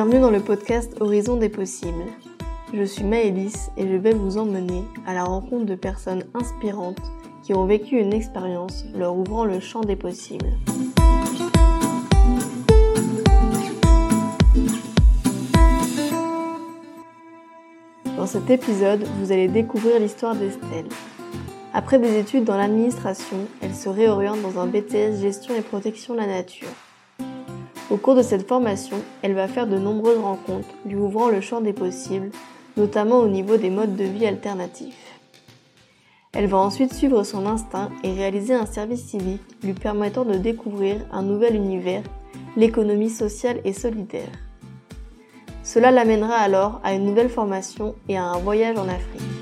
Bienvenue dans le podcast Horizon des possibles. Je suis Maëlys et je vais vous emmener à la rencontre de personnes inspirantes qui ont vécu une expérience leur ouvrant le champ des possibles. Dans cet épisode, vous allez découvrir l'histoire d'Estelle. Après des études dans l'administration, elle se réoriente dans un BTS Gestion et Protection de la Nature. Au cours de cette formation, elle va faire de nombreuses rencontres, lui ouvrant le champ des possibles, notamment au niveau des modes de vie alternatifs. Elle va ensuite suivre son instinct et réaliser un service civique lui permettant de découvrir un nouvel univers, l'économie sociale et solidaire. Cela l'amènera alors à une nouvelle formation et à un voyage en Afrique.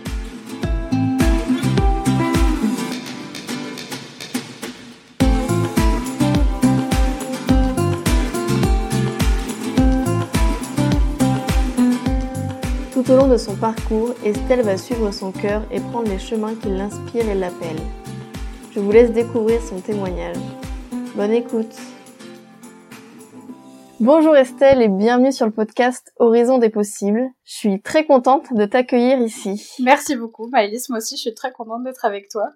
Tout au long de son parcours, Estelle va suivre son cœur et prendre les chemins qui l'inspirent et l'appellent. Je vous laisse découvrir son témoignage. Bonne écoute Bonjour Estelle et bienvenue sur le podcast Horizon des possibles. Je suis très contente de t'accueillir ici. Merci beaucoup Maëlys, moi aussi je suis très contente d'être avec toi.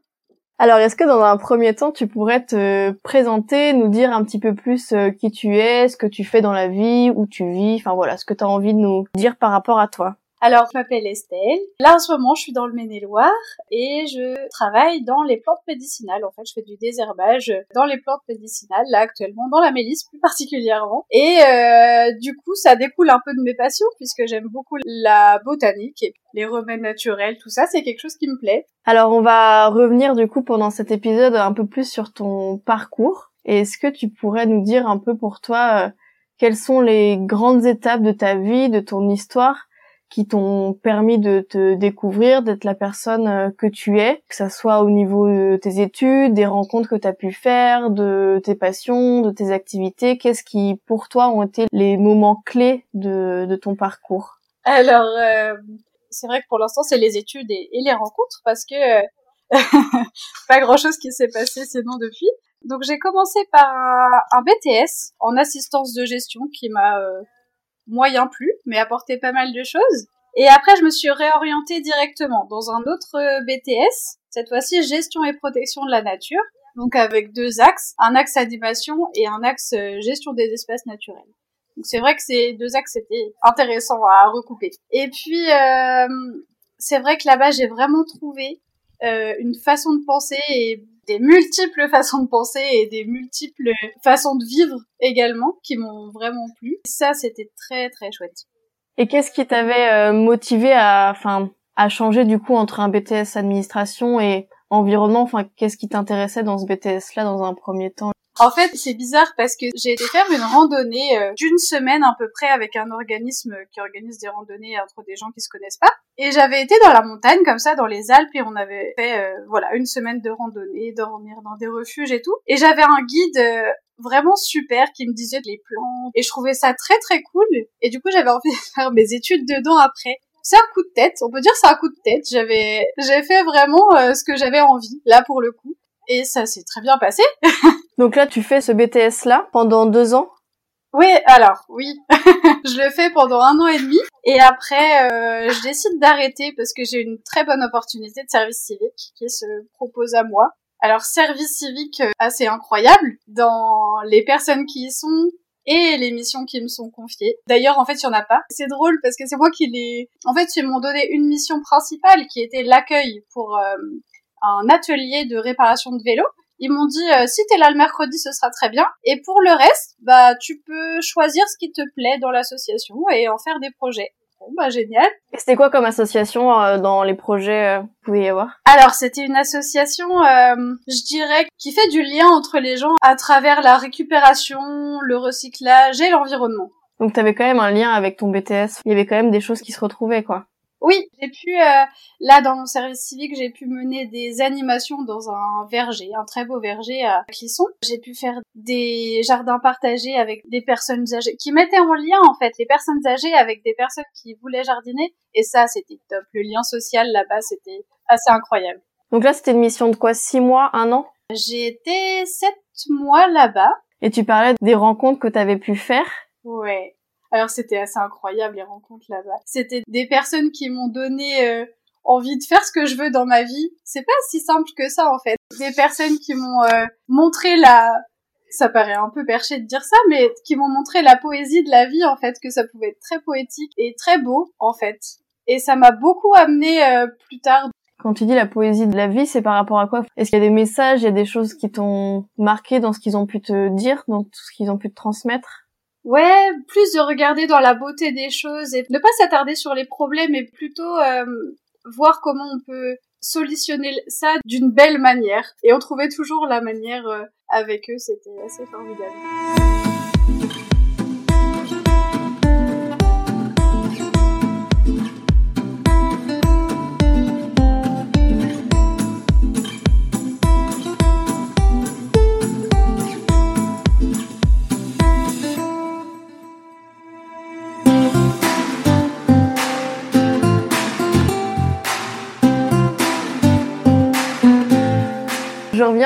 Alors est-ce que dans un premier temps tu pourrais te présenter, nous dire un petit peu plus euh, qui tu es, ce que tu fais dans la vie, où tu vis, enfin voilà, ce que tu as envie de nous dire par rapport à toi? Alors, je m'appelle Estelle. Là, en ce moment, je suis dans le Maine-et-Loire et je travaille dans les plantes médicinales. En fait, je fais du désherbage dans les plantes médicinales, là, actuellement, dans la mélisse plus particulièrement. Et euh, du coup, ça découle un peu de mes passions puisque j'aime beaucoup la botanique et les remèdes naturels, tout ça, c'est quelque chose qui me plaît. Alors, on va revenir du coup pendant cet épisode un peu plus sur ton parcours. Est-ce que tu pourrais nous dire un peu pour toi euh, quelles sont les grandes étapes de ta vie, de ton histoire qui t'ont permis de te découvrir, d'être la personne euh, que tu es, que ça soit au niveau de tes études, des rencontres que tu as pu faire, de tes passions, de tes activités. Qu'est-ce qui, pour toi, ont été les moments clés de, de ton parcours? Alors, euh, c'est vrai que pour l'instant, c'est les études et, les rencontres, parce que euh, pas grand-chose qui s'est passé sinon depuis. Donc, j'ai commencé par un, un, BTS en assistance de gestion qui m'a moyen plus, mais apporté pas mal de choses. Et après, je me suis réorientée directement dans un autre euh, BTS, cette fois-ci gestion et protection de la nature, donc avec deux axes, un axe animation et un axe euh, gestion des espaces naturels. Donc c'est vrai que ces deux axes étaient intéressants à recouper. Et puis euh, c'est vrai que là-bas j'ai vraiment trouvé euh, une façon de penser et des multiples façons de penser et des multiples façons de vivre également qui m'ont vraiment plu. Ça, c'était très très chouette. Et qu'est-ce qui t'avait euh, motivé à, enfin, à changer du coup entre un BTS administration et environnement? Enfin, qu'est-ce qui t'intéressait dans ce BTS-là dans un premier temps? En fait, c'est bizarre parce que j'ai été faire une randonnée euh, d'une semaine à peu près avec un organisme qui organise des randonnées entre des gens qui se connaissent pas. Et j'avais été dans la montagne comme ça, dans les Alpes, et on avait fait euh, voilà une semaine de randonnée, dormir dans des refuges et tout. Et j'avais un guide euh, vraiment super qui me disait les plans et je trouvais ça très très cool. Et du coup, j'avais envie de faire mes études dedans après c'est un coup de tête, on peut dire c'est un coup de tête. J'avais, j'ai fait vraiment ce que j'avais envie là pour le coup, et ça s'est très bien passé. Donc là, tu fais ce BTS là pendant deux ans? Oui, alors oui, je le fais pendant un an et demi et après euh, je décide d'arrêter parce que j'ai une très bonne opportunité de service civique qui se propose à moi. Alors service civique euh, assez incroyable dans les personnes qui y sont et les missions qui me sont confiées. D'ailleurs, en fait, il y en a pas. C'est drôle parce que c'est moi qui les... En fait, ils m'ont donné une mission principale qui était l'accueil pour euh, un atelier de réparation de vélo. Ils m'ont dit euh, si t'es là le mercredi, ce sera très bien. Et pour le reste, bah tu peux choisir ce qui te plaît dans l'association et en faire des projets. Bon bah génial. C'était quoi comme association euh, dans les projets euh, vous pouvez y avoir? Alors c'était une association, euh, je dirais, qui fait du lien entre les gens à travers la récupération, le recyclage et l'environnement. Donc t'avais quand même un lien avec ton BTS. Il y avait quand même des choses qui se retrouvaient quoi. Oui, j'ai pu, euh, là dans mon service civique, j'ai pu mener des animations dans un verger, un très beau verger à Clisson. J'ai pu faire des jardins partagés avec des personnes âgées, qui mettaient en lien en fait les personnes âgées avec des personnes qui voulaient jardiner. Et ça, c'était top. Le lien social là-bas, c'était assez incroyable. Donc là, c'était une mission de quoi? Six mois, un an? J'ai été sept mois là-bas. Et tu parlais des rencontres que tu avais pu faire? Ouais. Alors c'était assez incroyable les rencontres là-bas. C'était des personnes qui m'ont donné euh, envie de faire ce que je veux dans ma vie. C'est pas si simple que ça en fait. Des personnes qui m'ont euh, montré la ça paraît un peu perché de dire ça, mais qui m'ont montré la poésie de la vie en fait, que ça pouvait être très poétique et très beau en fait. Et ça m'a beaucoup amené euh, plus tard. Quand tu dis la poésie de la vie, c'est par rapport à quoi? Est-ce qu'il y a des messages, il y a des choses qui t'ont marqué dans ce qu'ils ont pu te dire, dans tout ce qu'ils ont pu te transmettre? Ouais, plus de regarder dans la beauté des choses et ne pas s'attarder sur les problèmes, mais plutôt euh, voir comment on peut solutionner ça d'une belle manière. Et on trouvait toujours la manière euh, avec eux, c'était assez formidable.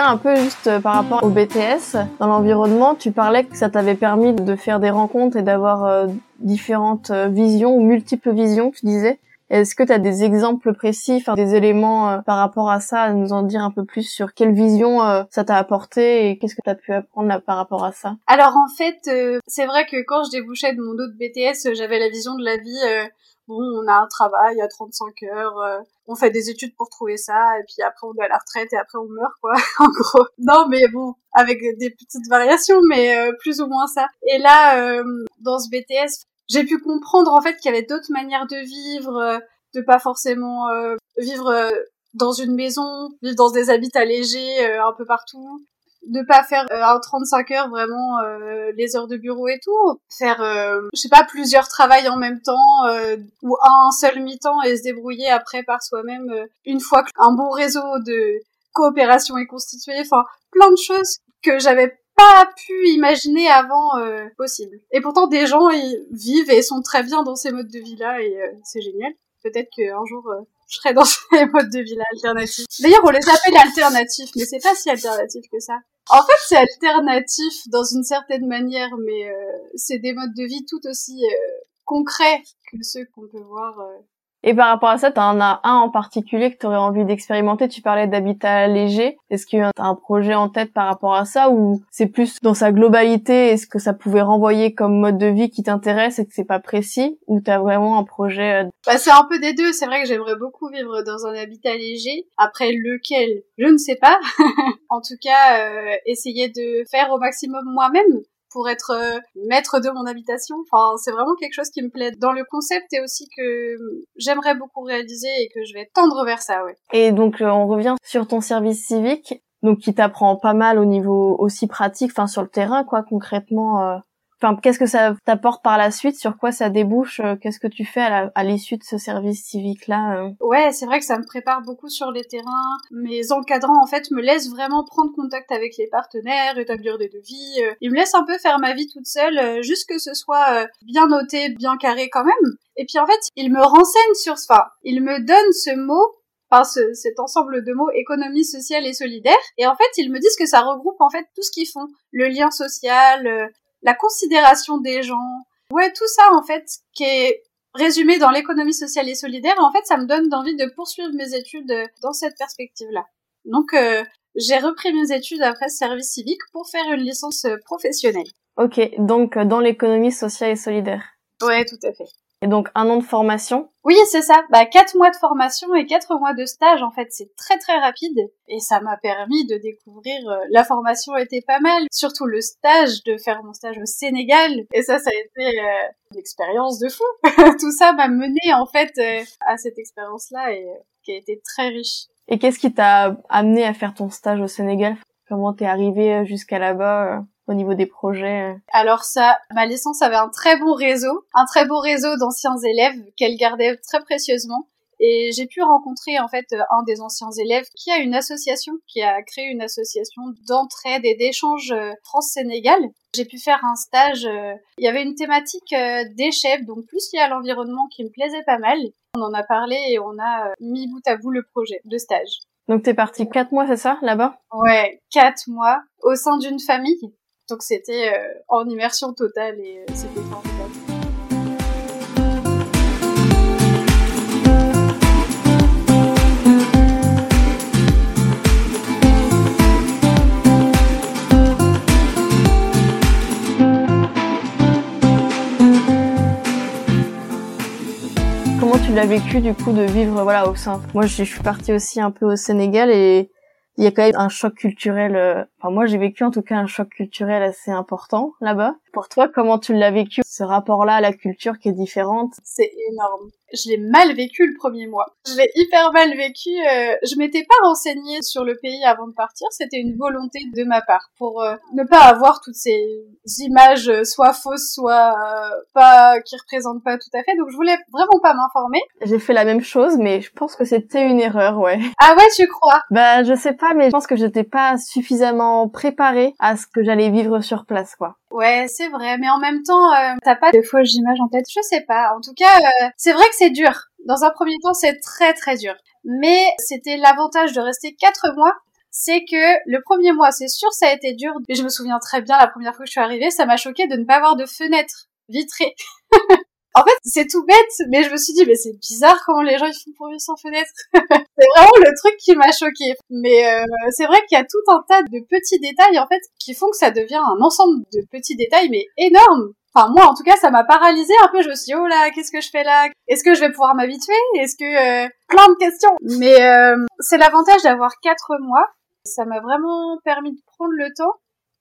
Un peu juste euh, par rapport au BTS. Dans l'environnement, tu parlais que ça t'avait permis de faire des rencontres et d'avoir euh, différentes euh, visions ou multiples visions, tu disais. Est-ce que tu as des exemples précis, enfin des éléments par rapport à ça, à nous en dire un peu plus sur quelle vision ça t'a apporté et qu'est-ce que tu as pu apprendre par rapport à ça? Alors en fait, c'est vrai que quand je débouchais de mon autre BTS, j'avais la vision de la vie bon, on a un travail à 35 heures, on fait des études pour trouver ça, et puis après on est à la retraite et après on meurt, quoi, en gros. Non, mais bon, avec des petites variations, mais euh, plus ou moins ça. Et là, euh, dans ce BTS, j'ai pu comprendre en fait qu'il y avait d'autres manières de vivre, de pas forcément vivre dans une maison, vivre dans des habitats légers un peu partout, de pas faire euh, 35 heures vraiment euh, les heures de bureau et tout, faire euh, je sais pas plusieurs travails en même temps euh, ou un seul mi-temps et se débrouiller après par soi-même une fois qu'un bon réseau de coopération est constitué, enfin plein de choses que j'avais pas pu imaginer avant possible. Et pourtant des gens ils vivent et sont très bien dans ces modes de vie là et c'est génial. Peut-être qu'un jour je serais dans ces modes de vie alternatifs. D'ailleurs, on les appelle alternatifs, mais c'est pas si alternatif que ça. En fait, c'est alternatif dans une certaine manière, mais euh, c'est des modes de vie tout aussi euh, concrets que ceux qu'on peut voir euh, et par rapport à ça, tu en as un en particulier que tu aurais envie d'expérimenter. Tu parlais d'habitat léger. Est-ce que tu as un projet en tête par rapport à ça ou c'est plus dans sa globalité Est-ce que ça pouvait renvoyer comme mode de vie qui t'intéresse et que c'est pas précis Ou tu as vraiment un projet euh, bah, C'est un peu des deux. C'est vrai que j'aimerais beaucoup vivre dans un habitat léger. Après, lequel? Je ne sais pas. en tout cas, euh, essayer de faire au maximum moi-même pour être euh, maître de mon habitation. Enfin, c'est vraiment quelque chose qui me plaît dans le concept et aussi que j'aimerais beaucoup réaliser et que je vais tendre vers ça. Et donc, euh, on revient sur ton service civique, donc qui t'apprend pas mal au niveau aussi pratique, enfin sur le terrain, quoi, concrètement. Euh, Enfin, qu'est-ce que ça t'apporte par la suite? Sur quoi ça débouche? Euh, Qu'est-ce que tu fais à l'issue de ce service civique-là euh? Ouais, c'est vrai que ça me prépare beaucoup sur les terrains. Mes encadrants, en fait, me laissent vraiment prendre contact avec les partenaires, établir des devis. Euh. Ils me laissent un peu faire ma vie toute seule, juste que ce soit bien noté, bien carré quand même. Et puis en fait, ils me renseignent sur... Enfin, ils me donnent ce mot Enfin, ce, cet ensemble de mots économie sociale et solidaire et en fait ils me disent que ça regroupe en fait tout ce qu'ils font le lien social la considération des gens. Ouais, tout ça en fait qui est résumé dans l'économie sociale et solidaire. En fait, ça me donne envie de poursuivre mes études euh, dans cette perspective-là. Donc, euh, j'ai repris mes études après ce service civique pour faire une licence euh, professionnelle. Ok, donc dans l'économie sociale et solidaire. Ouais, tout à fait. Et donc un an de formation Oui, c'est ça. Bah quatre mois de formation et quatre mois de stage. En fait, c'est très très rapide et ça m'a permis de découvrir. Euh, la formation était pas mal, surtout le stage, de faire mon stage au Sénégal. Et ça, ça a été euh, une expérience de fou. Tout ça m'a mené en fait euh, à cette expérience-là et qui a été très riche. Et qu'est-ce qui t'a amené à faire ton stage au Sénégal? Comment t'es arrivé jusqu'à là-bas au niveau des projets euh. Alors ça, ma licence avait un très bon réseau, un très beau réseau d'anciens élèves qu'elle gardait très précieusement. Et j'ai pu rencontrer en fait un des anciens élèves qui a une association, qui a créé une association d'entraide et d'échange euh, France-Sénégal. J'ai pu faire un stage. Euh, il y avait une thématique déchets, donc plus liée à l'environnement, qui me plaisait pas mal. On en a parlé et on a mis bout à bout le projet de stage. Donc t'es parti quatre mois, c'est ça, là-bas? Ouais, quatre mois au sein d'une famille donc c'était euh, en immersion totale et euh, c'était formidable. Comment tu l'as vécu du coup de vivre voilà au sein? Moi je suis partie aussi un peu au Sénégal et il y a quand même un choc culturel. Euh, enfin, moi, j'ai vécu en tout cas un choc culturel assez important là-bas. Pour toi, comment tu l'as vécu ce rapport-là à la culture qui est différente? C'est énorme je l'ai mal vécu le premier mois. Je l'ai hyper mal vécu. Euh, je m'étais pas renseignée sur le pays avant de partir. C'était une volonté de ma part pour euh, ne pas avoir toutes ces images euh, soit fausses, soit pas qui représentent pas tout à fait. Donc je voulais vraiment pas m'informer. J'ai fait la même chose, mais je pense que c'était une erreur, ouais. Ah ouais, tu crois? Bah je sais pas, mais je pense que j'étais pas suffisamment préparée à ce que j'allais vivre sur place, quoi. Ouais, c'est vrai, mais en même temps, euh, t'as pas de fausses images en tête. Je sais pas. En tout cas, euh, c'est vrai que c'est dur. Dans un premier temps, c'est très très dur. Mais c'était l'avantage de rester quatre mois. C'est que le premier mois, c'est sûr, ça a été dur. Mais je me souviens très bien, la première fois que je suis arrivée, ça m'a choqué de ne pas avoir de fenêtre vitrée. En fait, c'est tout bête, mais je me suis dit, mais c'est bizarre comment les gens ils font pour vivre sans fenêtre. c'est vraiment le truc qui m'a choqué. Mais euh, c'est vrai qu'il y a tout un tas de petits détails en fait qui font que ça devient un ensemble de petits détails, mais énormes. Enfin moi, en tout cas, ça m'a paralysé un peu. Je me suis dit, oh là, qu'est-ce que je fais là? Est-ce que je vais pouvoir m'habituer? Est-ce que euh, plein de questions Mais euh, c'est l'avantage d'avoir quatre mois. Ça m'a vraiment permis de prendre le temps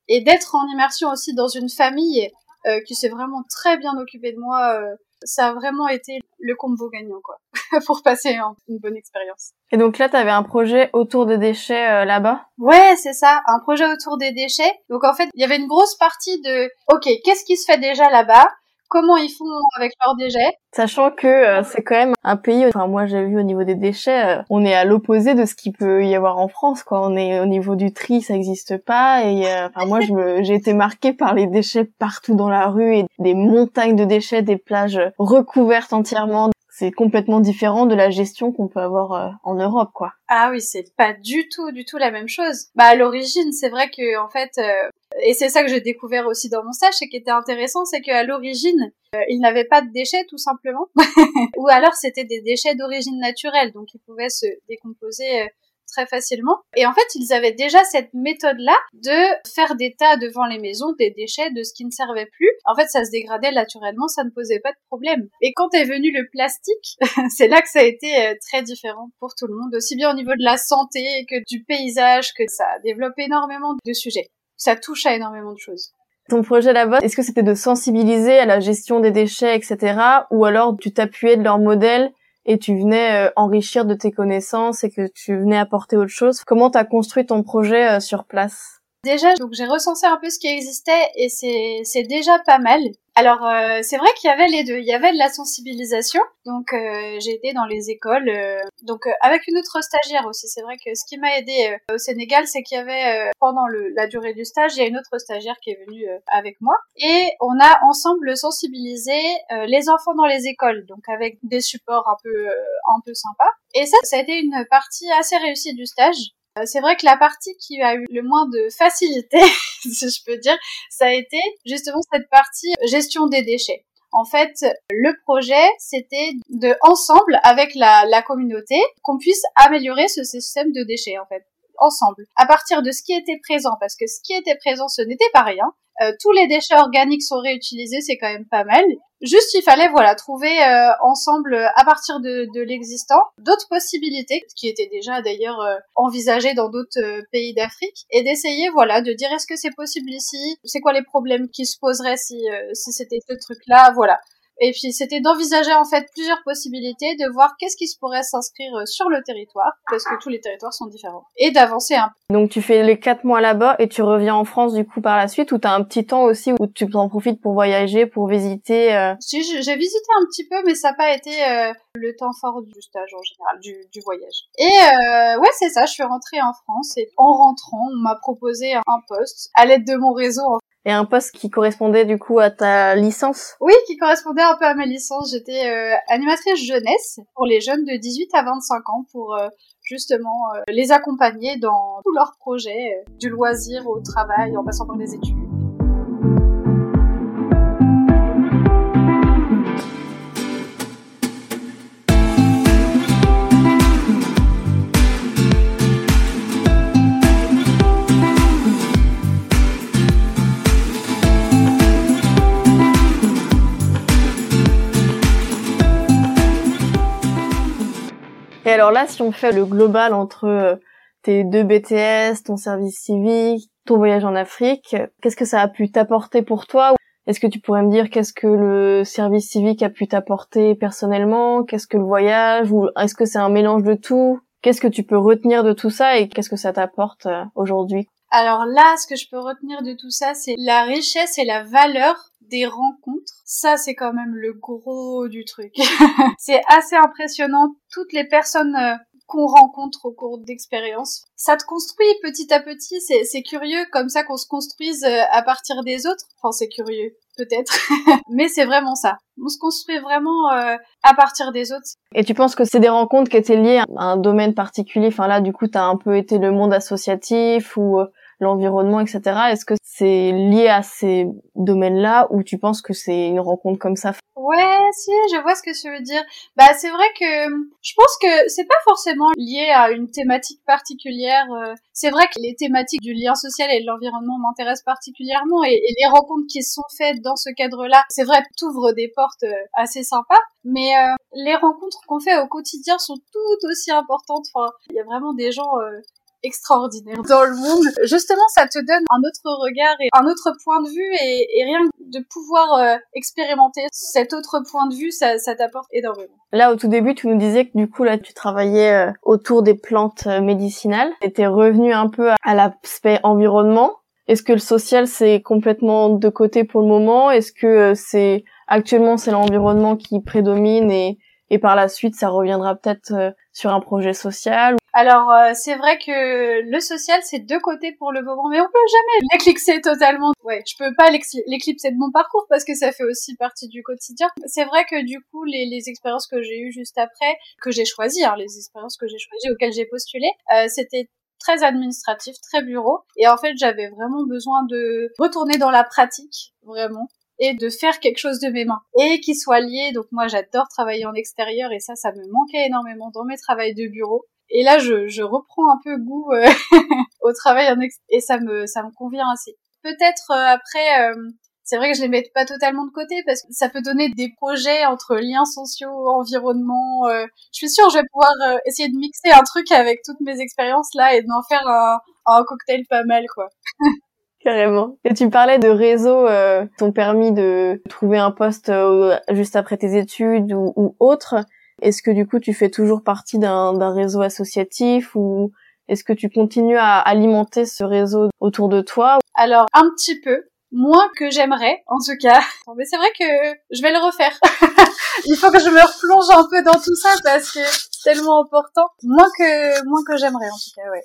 et d'être en immersion aussi dans une famille euh, qui s'est vraiment très bien occupé de moi. Euh, ça a vraiment été le combo gagnant, quoi, pour passer une bonne expérience. Et donc là, tu avais un projet autour des déchets euh, là-bas? Ouais, c'est ça, un projet autour des déchets. Donc en fait, il y avait une grosse partie de, ok, qu'est-ce qui se fait déjà là-bas? Comment ils font avec leurs déchets. Sachant que euh, c'est quand même un pays, enfin moi j'ai vu au niveau des déchets, euh, on est à l'opposé de ce qu'il peut y avoir en France quoi. On est au niveau du tri, ça n'existe pas et euh, enfin moi j'ai été marquée par les déchets partout dans la rue et des montagnes de déchets, des plages recouvertes entièrement c'est complètement différent de la gestion qu'on peut avoir en Europe, quoi. Ah oui, c'est pas du tout, du tout la même chose. Bah à l'origine, c'est vrai que en fait, et c'est ça que j'ai découvert aussi dans mon stage, ce qui était intéressant, c'est qu'à l'origine, euh, ils n'avaient pas de déchets tout simplement, ou alors c'était des déchets d'origine naturelle, donc ils pouvaient se décomposer euh, très facilement. Et en fait, ils avaient déjà cette méthode-là de faire des tas devant les maisons des déchets de ce qui ne servait plus. En fait, ça se dégradait naturellement, ça ne posait pas de problème. Et quand est venu le plastique, c'est là que ça a été euh, très différent pour tout le monde, aussi bien au niveau de la santé que du paysage, que ça développe énormément de sujets ça touche à énormément de choses. Ton projet là-bas, est-ce que c'était de sensibiliser à la gestion des déchets, etc., ou alors tu t'appuyais de leur modèle et tu venais euh, enrichir de tes connaissances et que tu venais apporter autre chose? Comment t'as construit ton projet euh, sur place? Déjà, donc j'ai recensé un peu ce qui existait et c'est c'est déjà pas mal. Alors euh, c'est vrai qu'il y avait les deux. Il y avait de la sensibilisation. Donc euh, j'ai été dans les écoles. Euh, donc avec une autre stagiaire aussi. C'est vrai que ce qui m'a aidé au Sénégal, c'est qu'il y avait pendant le, la durée du stage, il y a une autre stagiaire qui est venue avec moi et on a ensemble sensibilisé les enfants dans les écoles. Donc avec des supports un peu un peu sympas. Et ça, ça a été une partie assez réussie du stage. Euh, c'est vrai que la partie qui a eu le moins de facilité, si je peux dire, ça a été justement cette partie gestion des déchets. En fait, le projet, c'était de, ensemble, avec la, la communauté, qu'on puisse améliorer ce système de déchets, en fait ensemble, à partir de ce qui était présent, parce que ce qui était présent, ce n'était pas rien. Euh, tous les déchets organiques sont réutilisés, c'est quand même pas mal. Juste, il fallait voilà trouver euh, ensemble, à partir de, de l'existant, d'autres possibilités qui étaient déjà d'ailleurs euh, envisagées dans d'autres pays d'Afrique, et d'essayer voilà de dire est-ce que c'est possible ici, c'est quoi les problèmes qui se poseraient si si c'était ce truc-là, voilà. Et puis c'était d'envisager en fait plusieurs possibilités, de voir qu'est-ce qui se pourrait s'inscrire euh, sur le territoire, parce que tous les territoires sont différents, et d'avancer un peu. Donc tu fais les quatre mois là-bas et tu reviens en France du coup par la suite, ou t'as un petit temps aussi où tu en profites pour voyager, pour visiter euh... Si j'ai visité un petit peu, mais ça n'a pas été euh, le temps fort du stage en général, du, du voyage. Et euh, ouais c'est ça, je suis rentrée en France et en rentrant, on m'a proposé un poste à l'aide de mon réseau et un poste qui correspondait du coup à ta licence? Oui, qui correspondait un peu à ma licence. J'étais euh, animatrice jeunesse pour les jeunes de 18 à 25 ans pour euh, justement euh, les accompagner dans tous leurs projets, du loisir au travail en passant par les études. Alors là, si on fait le global entre euh, tes deux BTS, ton service civique, ton voyage en Afrique, qu'est-ce que ça a pu t'apporter pour toi Est-ce que tu pourrais me dire qu'est-ce que le service civique a pu t'apporter personnellement Qu'est-ce que le voyage Ou est-ce que c'est un mélange de tout? Qu'est-ce que tu peux retenir de tout ça et qu'est-ce que ça t'apporte euh, aujourd'hui? Alors là, ce que je peux retenir de tout ça, c'est la richesse et la valeur des rencontres. Ça, c'est quand même le gros du truc. c'est assez impressionnant. Toutes les personnes euh, qu'on rencontre au cours d'expériences. Ça te construit petit à petit, c'est curieux comme ça qu'on se construise euh, à partir des autres. Enfin, c'est curieux, peut-être, mais c'est vraiment ça. On se construit vraiment euh, à partir des autres. Et tu penses que c'est des rencontres qui étaient liées à un domaine particulier? Enfin là, du coup, t'as un peu été le monde associatif ou l'environnement, etc. Est-ce que c'est lié à ces domaines-là ou tu penses que c'est une rencontre comme ça? Ouais, si, je vois ce que tu veux dire. Bah, c'est vrai que je pense que c'est pas forcément lié à une thématique particulière. Euh. C'est vrai que les thématiques du lien social et de l'environnement m'intéressent particulièrement et, les rencontres qui sont faites dans ce cadre-là, c'est vrai, t'ouvrent des portes euh, assez sympas. Mais euh, les rencontres qu'on fait au quotidien sont tout aussi importantes. Il y a vraiment des gens extraordinaire dans le monde. Justement, ça te donne un autre regard et un autre point de vue et, rien de pouvoir euh, expérimenter cet autre point de vue, ça, t'apporte énormément. Là, au tout début, tu nous disais que du coup, là, tu travaillais euh, autour des plantes euh, médicinales. T'étais revenu un peu à l'aspect environnement. Est-ce que le social, c'est complètement de côté pour le moment? Est-ce que c'est actuellement c'est l'environnement qui prédomine et et par la suite ça reviendra peut-être sur un projet social? Alors euh, c'est vrai que le social c'est deux côtés pour le moment mais on peut jamais l'éclipser totalement ouais je peux pas l'éclipser de mon parcours parce que ça fait aussi partie du quotidien c'est vrai que du coup les, expériences que j'ai eues juste après que j'ai choisies hein, les expériences que j'ai choisies auxquelles j'ai postulé euh, c'était très administratif, très bureau. Et en fait, j'avais vraiment besoin de retourner dans la pratique, vraiment et de faire quelque chose de mes mains et qui soit lié. Donc moi j'adore travailler en extérieur et ça ça me manquait énormément dans mes travails de bureau. Et là je, je reprends un peu goût euh, au travail en extérieur et ça me ça me convient assez. Peut-être euh, après euh, c'est vrai que je les mets pas totalement de côté parce que ça peut donner des projets entre liens sociaux, environnement. je suis sûre je vais pouvoir essayer de mixer un truc avec toutes mes expériences là et d'en faire un, un cocktail pas mal quoi. Carrément. Et tu parlais de réseaux euh, t'ont permis de trouver un poste euh, juste après tes études ou, ou autre. Est-ce que du coup tu fais toujours partie d'un réseau associatif ou est-ce que tu continues à alimenter ce réseau autour de toi? Alors un petit peu, moins que j'aimerais en tout cas. Mais c'est vrai que je vais le refaire. Il faut que je me replonge un peu dans tout ça parce que c'est tellement important. Moins que moins que j'aimerais en tout cas, ouais.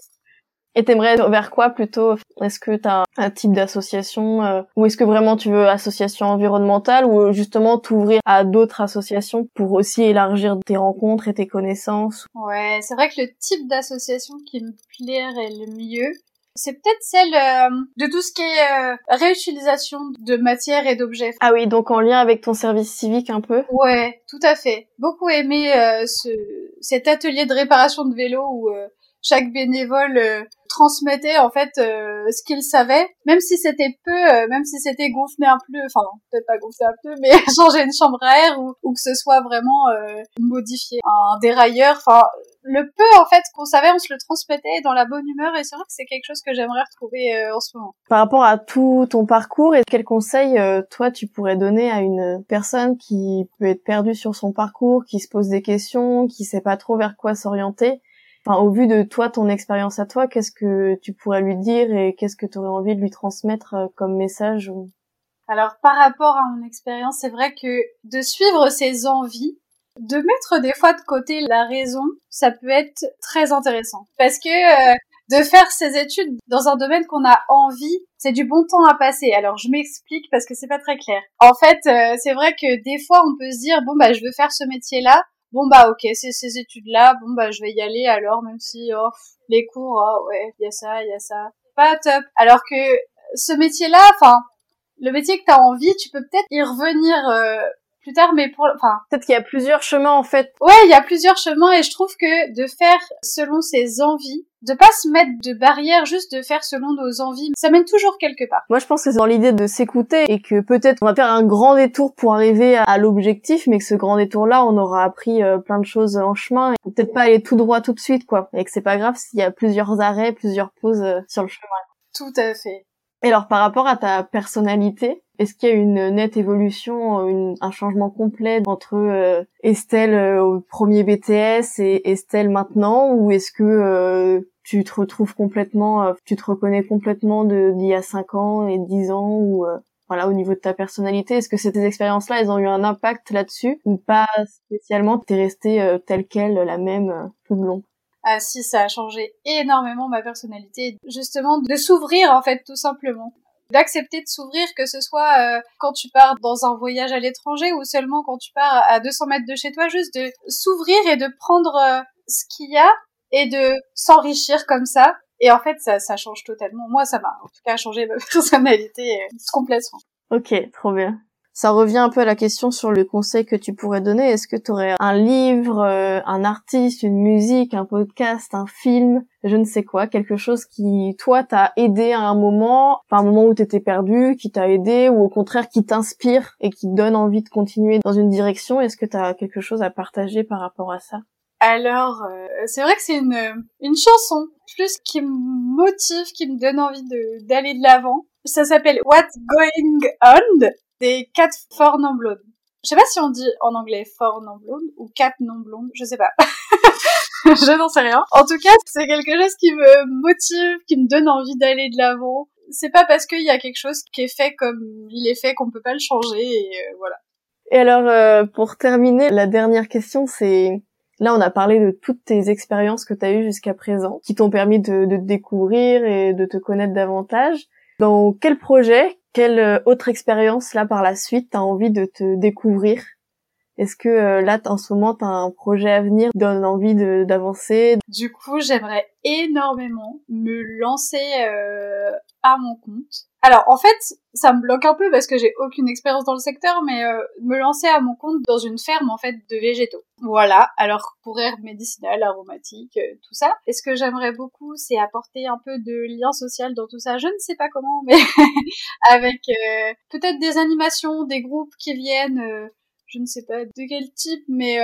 Et t'aimerais vers quoi plutôt? Est-ce que t'as un type d'association euh, ou est-ce que vraiment tu veux association environnementale ou justement t'ouvrir à d'autres associations pour aussi élargir tes rencontres et tes connaissances? Ouais, c'est vrai que le type d'association qui me plairait le mieux, c'est peut-être celle euh, de tout ce qui est euh, réutilisation de matières et d'objets. Ah oui, donc en lien avec ton service civique un peu? Ouais, tout à fait. Beaucoup aimé ce, cet atelier de réparation de vélo où chaque bénévole transmettait en fait euh, ce qu'il savait, même si c'était peu, euh, même si c'était gonfler un peu, enfin peut-être pas gonfler un peu, mais changer une chambre à air ou, ou que ce soit vraiment euh, modifier un dérailleur, enfin le peu en fait qu'on savait, on se le transmettait dans la bonne humeur et c'est vrai que c'est quelque chose que j'aimerais retrouver en ce moment. Par rapport à tout ton parcours, et quel conseil toi tu pourrais donner à une personne qui peut être perdue sur son parcours, qui se pose des questions, qui sait pas trop vers quoi s'orienter? Au vu de toi, ton expérience à toi, qu'est-ce que tu pourrais lui dire et qu'est-ce que tu aurais envie de lui transmettre euh, comme message Alors, par rapport à mon expérience, c'est vrai que de suivre ses envies, de mettre des fois de côté la raison, ça peut être très intéressant. Parce que euh, de faire ses études dans un domaine qu'on a envie, c'est du bon temps à passer. Alors je m'explique parce que c'est pas très clair. En fait, euh, c'est vrai que des fois on peut se dire bon bah je veux faire ce métier-là, bon bah ok c'est ces études là bon bah je vais y aller alors même si oh, les cours oh, ouais il y a ça il y a ça. Pas top. Alors que ce métier là enfin le métier que tu as envie tu peux peut-être y revenir euh, plus tard, mais pour, enfin. Peut-être qu'il y a plusieurs chemins, en fait. Ouais, il y a plusieurs chemins et je trouve que de faire selon ses envies, de pas se mettre de barrières, juste de faire selon nos envies, ça mène toujours quelque part. Moi, je pense que c'est dans l'idée de s'écouter et que peut-être on va faire un grand détour pour arriver à l'objectif, mais que ce grand détour-là, on aura appris euh, plein de choses en chemin. Et peut-être pas aller tout droit tout de suite, quoi. Et que c'est pas grave s'il y a plusieurs arrêts, plusieurs pauses euh, sur le chemin. Tout à fait. Et alors, par rapport à ta personnalité, est-ce qu'il y a une nette évolution, une, un changement complet entre euh, Estelle euh, au premier BTS et Estelle maintenant, ou est-ce que euh, tu te retrouves complètement, tu te reconnais complètement d'il y a 5 ans et 10 ans, ou voilà, au niveau de ta personnalité, est-ce que ces expériences-là, elles ont eu un impact là-dessus, ou pas spécialement, t'es restée telle quelle, la même tout le ah si, ça a changé énormément ma personnalité. Justement, de s'ouvrir en fait, tout simplement. D'accepter de s'ouvrir, que ce soit euh, quand tu pars dans un voyage à l'étranger ou seulement quand tu pars à 200 mètres de chez toi, juste de s'ouvrir et de prendre euh, ce qu'il y a et de s'enrichir comme ça. Et en fait, ça, ça change totalement. Moi, ça m'a en tout cas changé ma personnalité euh, complètement. Ok, trop bien. Ça revient un peu à la question sur le conseil que tu pourrais donner. Est-ce que tu aurais un livre, euh, un artiste, une musique, un podcast, un film, je ne sais quoi, quelque chose qui, toi, t'a aidé à un moment, enfin un moment où t'étais perdu, qui t'a aidé, ou au contraire qui t'inspire et qui te donne envie de continuer dans une direction? Est-ce que tu as quelque chose à partager par rapport à ça? Alors, euh, c'est vrai que c'est une, une chanson plus qui me motive, qui me donne envie d'aller de l'avant. Ça s'appelle What's Going On des quatre forts non blondes. Je sais pas si on dit en anglais fort non blondes ou quatre non blondes, je sais pas. je n'en sais rien. En tout cas, c'est quelque chose qui me motive, qui me donne envie d'aller de l'avant. C'est pas parce qu'il y a quelque chose qui est fait comme il est fait qu'on peut pas le changer et euh, voilà. Et alors, euh, pour terminer, la dernière question, c'est Là, on a parlé de toutes tes expériences que tu as eues jusqu'à présent, qui t'ont permis de, de, te découvrir et de te connaître davantage. Dans quel projet, quelle euh, autre expérience là par la suite t'as envie de te découvrir? Est-ce que euh, là en ce moment t'as un projet à venir donne envie d'avancer? Du coup, j'aimerais énormément me lancer euh, à mon compte alors en fait, ça me bloque un peu parce que j'ai aucune expérience dans le secteur, mais euh, me lancer à mon compte dans une ferme en fait de végétaux. Voilà. Alors pour air médicinal, aromatique, euh, tout ça. Et ce que j'aimerais beaucoup, c'est apporter un peu de lien social dans tout ça. Je ne sais pas comment, mais avec euh, peut-être des animations, des groupes qui viennent. je ne sais pas de quel type, mais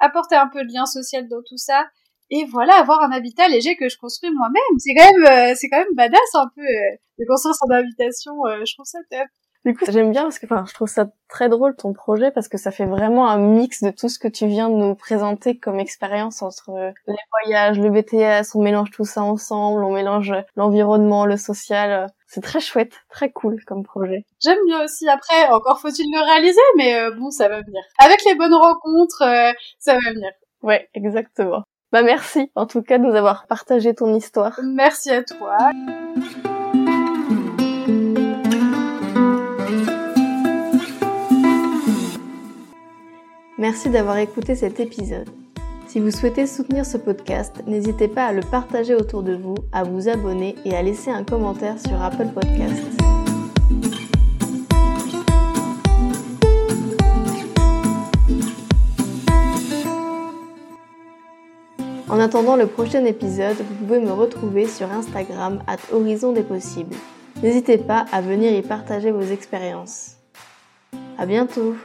apporter un peu de lien social dans tout ça et voilà avoir un habitat léger que je construis moi-même. C'est quand même euh, c'est quand même badass un peu euh, de construire son habitation euh, je trouve ça top. Du coup j'aime bien parce que enfin je trouve ça très drôle ton projet parce que ça fait vraiment un mix de tout ce que tu viens de nous présenter comme expérience entre les voyages le BTS on mélange tout ça ensemble on mélange l'environnement le social c'est très chouette très cool comme projet. J'aime bien aussi. Après encore faut-il le réaliser mais bon ça va venir. Avec les bonnes rencontres ça va venir. Ouais exactement bah merci en tout cas de nous avoir partagé ton histoire. Merci à toi. Merci d'avoir écouté cet épisode. Si vous souhaitez soutenir ce podcast, n'hésitez pas à le partager autour de vous, à vous abonner et à laisser un commentaire sur Apple Podcasts. En attendant le prochain épisode, vous pouvez me retrouver sur Instagram at Horizon des Possibles. N'hésitez pas à venir y partager vos expériences. À bientôt!